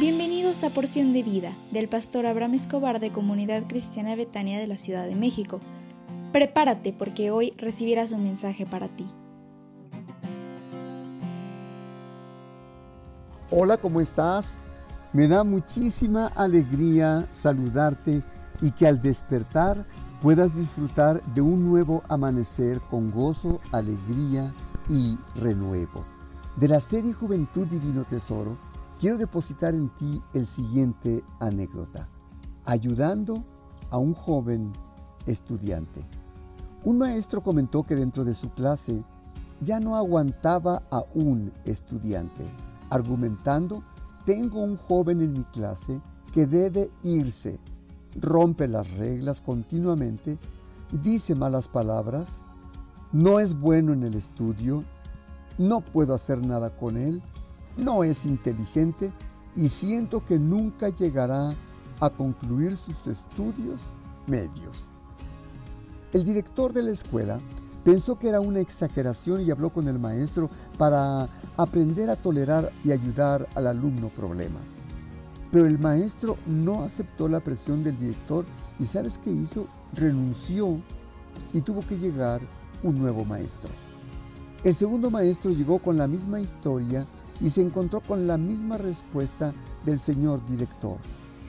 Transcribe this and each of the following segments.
Bienvenidos a Porción de Vida del pastor Abraham Escobar de Comunidad Cristiana Betania de la Ciudad de México. Prepárate porque hoy recibirás un mensaje para ti. Hola, ¿cómo estás? Me da muchísima alegría saludarte y que al despertar puedas disfrutar de un nuevo amanecer con gozo, alegría y renuevo. De la serie Juventud Divino Tesoro, quiero depositar en ti el siguiente anécdota, ayudando a un joven estudiante. Un maestro comentó que dentro de su clase ya no aguantaba a un estudiante, argumentando, tengo un joven en mi clase que debe irse, rompe las reglas continuamente, dice malas palabras, no es bueno en el estudio, no puedo hacer nada con él no es inteligente y siento que nunca llegará a concluir sus estudios medios. El director de la escuela pensó que era una exageración y habló con el maestro para aprender a tolerar y ayudar al alumno problema. Pero el maestro no aceptó la presión del director y ¿sabes qué hizo? Renunció y tuvo que llegar un nuevo maestro. El segundo maestro llegó con la misma historia y se encontró con la misma respuesta del señor director.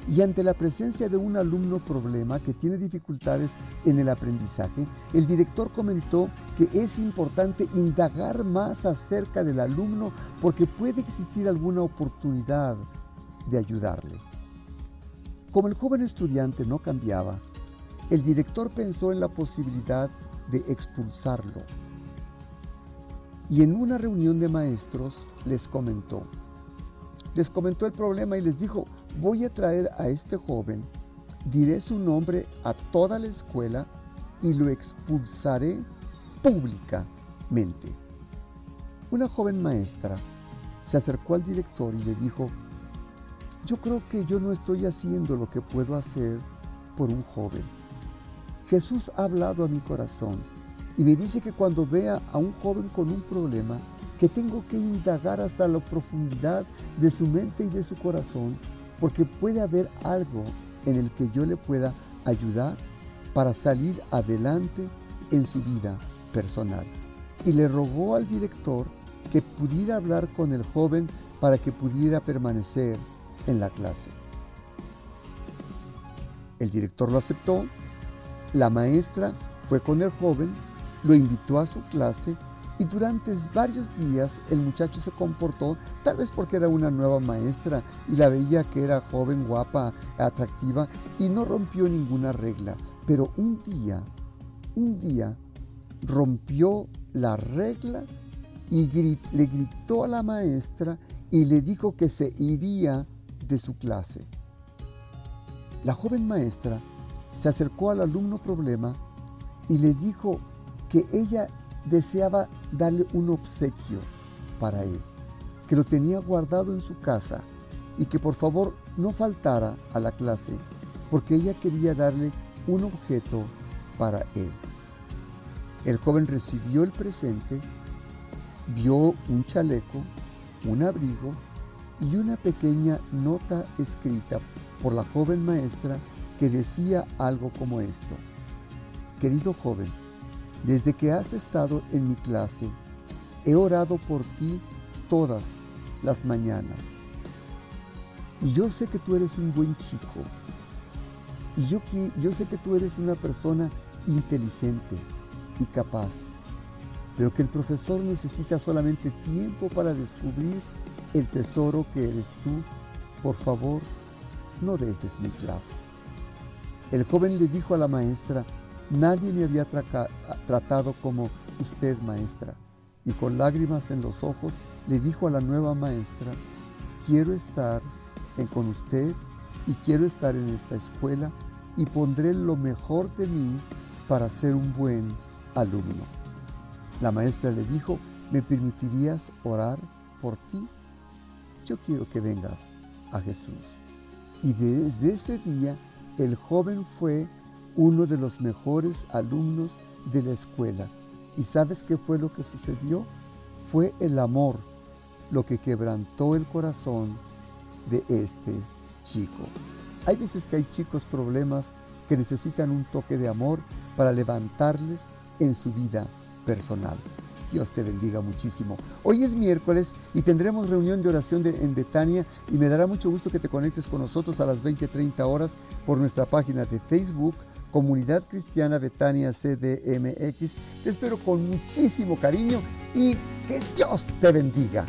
Y ante la presencia de un alumno problema que tiene dificultades en el aprendizaje, el director comentó que es importante indagar más acerca del alumno porque puede existir alguna oportunidad de ayudarle. Como el joven estudiante no cambiaba, el director pensó en la posibilidad de expulsarlo y en una reunión de maestros les comentó, les comentó el problema y les dijo, voy a traer a este joven, diré su nombre a toda la escuela y lo expulsaré públicamente. Una joven maestra se acercó al director y le dijo, yo creo que yo no estoy haciendo lo que puedo hacer por un joven. Jesús ha hablado a mi corazón y me dice que cuando vea a un joven con un problema, que tengo que indagar hasta la profundidad de su mente y de su corazón, porque puede haber algo en el que yo le pueda ayudar para salir adelante en su vida personal. Y le rogó al director que pudiera hablar con el joven para que pudiera permanecer en la clase. El director lo aceptó, la maestra fue con el joven lo invitó a su clase y durante varios días el muchacho se comportó, tal vez porque era una nueva maestra y la veía que era joven, guapa, atractiva y no rompió ninguna regla. Pero un día, un día rompió la regla y le gritó a la maestra y le dijo que se iría de su clase. La joven maestra se acercó al alumno problema y le dijo que ella deseaba darle un obsequio para él, que lo tenía guardado en su casa y que por favor no faltara a la clase, porque ella quería darle un objeto para él. El joven recibió el presente, vio un chaleco, un abrigo y una pequeña nota escrita por la joven maestra que decía algo como esto. Querido joven, desde que has estado en mi clase, he orado por ti todas las mañanas. Y yo sé que tú eres un buen chico. Y yo, yo sé que tú eres una persona inteligente y capaz. Pero que el profesor necesita solamente tiempo para descubrir el tesoro que eres tú. Por favor, no dejes mi clase. El joven le dijo a la maestra, Nadie me había tratado como usted, maestra. Y con lágrimas en los ojos le dijo a la nueva maestra, quiero estar con usted y quiero estar en esta escuela y pondré lo mejor de mí para ser un buen alumno. La maestra le dijo, ¿me permitirías orar por ti? Yo quiero que vengas a Jesús. Y desde ese día el joven fue uno de los mejores alumnos de la escuela. ¿Y sabes qué fue lo que sucedió? Fue el amor lo que quebrantó el corazón de este chico. Hay veces que hay chicos problemas que necesitan un toque de amor para levantarles en su vida personal. Dios te bendiga muchísimo. Hoy es miércoles y tendremos reunión de oración en Betania y me dará mucho gusto que te conectes con nosotros a las 20-30 horas por nuestra página de Facebook, Comunidad Cristiana Betania CDMX. Te espero con muchísimo cariño y que Dios te bendiga.